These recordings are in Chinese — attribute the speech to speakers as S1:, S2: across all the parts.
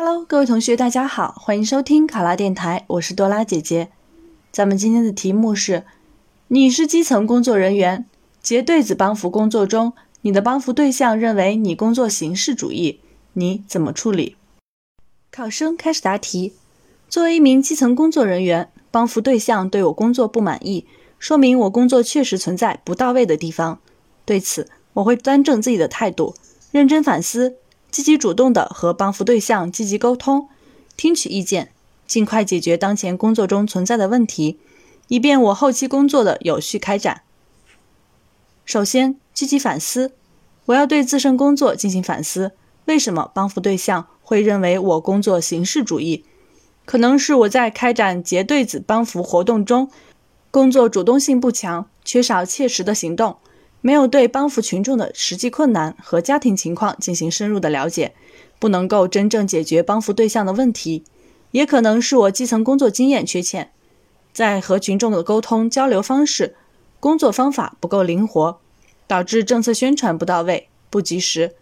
S1: Hello，各位同学，大家好，欢迎收听考拉电台，我是多拉姐姐。咱们今天的题目是：你是基层工作人员，结对子帮扶工作中，你的帮扶对象认为你工作形式主义，你怎么处理？考生开始答题。作为一名基层工作人员，帮扶对象对我工作不满意，说明我工作确实存在不到位的地方。对此，我会端正自己的态度，认真反思。积极主动地和帮扶对象积极沟通，听取意见，尽快解决当前工作中存在的问题，以便我后期工作的有序开展。首先，积极反思，我要对自身工作进行反思。为什么帮扶对象会认为我工作形式主义？可能是我在开展结对子帮扶活动中，工作主动性不强，缺少切实的行动。没有对帮扶群众的实际困难和家庭情况进行深入的了解，不能够真正解决帮扶对象的问题，也可能是我基层工作经验缺欠，在和群众的沟通交流方式、工作方法不够灵活，导致政策宣传不到位、不及时，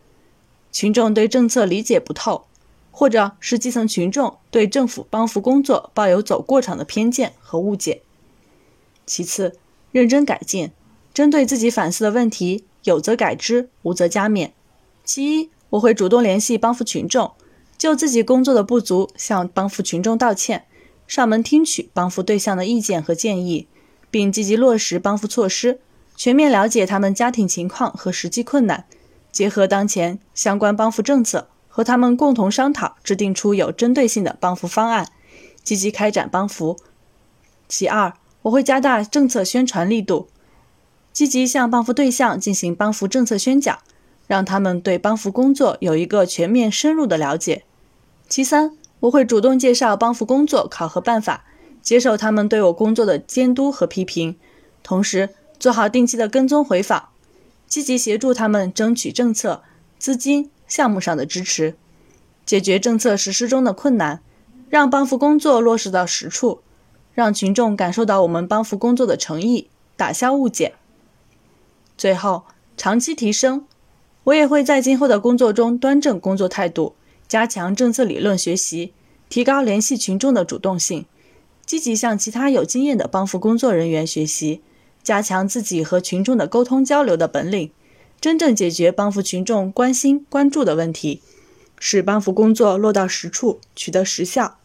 S1: 群众对政策理解不透，或者是基层群众对政府帮扶工作抱有走过场的偏见和误解。其次，认真改进。针对自己反思的问题，有则改之，无则加勉。其一，我会主动联系帮扶群众，就自己工作的不足向帮扶群众道歉，上门听取帮扶对象的意见和建议，并积极落实帮扶措施，全面了解他们家庭情况和实际困难，结合当前相关帮扶政策，和他们共同商讨，制定出有针对性的帮扶方案，积极开展帮扶。其二，我会加大政策宣传力度。积极向帮扶对象进行帮扶政策宣讲，让他们对帮扶工作有一个全面深入的了解。其三，我会主动介绍帮扶工作考核办法，接受他们对我工作的监督和批评，同时做好定期的跟踪回访，积极协助他们争取政策、资金、项目上的支持，解决政策实施中的困难，让帮扶工作落实到实处，让群众感受到我们帮扶工作的诚意，打消误解。最后，长期提升，我也会在今后的工作中端正工作态度，加强政策理论学习，提高联系群众的主动性，积极向其他有经验的帮扶工作人员学习，加强自己和群众的沟通交流的本领，真正解决帮扶群众关心关注的问题，使帮扶工作落到实处，取得实效。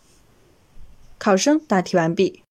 S1: 考生答题完毕。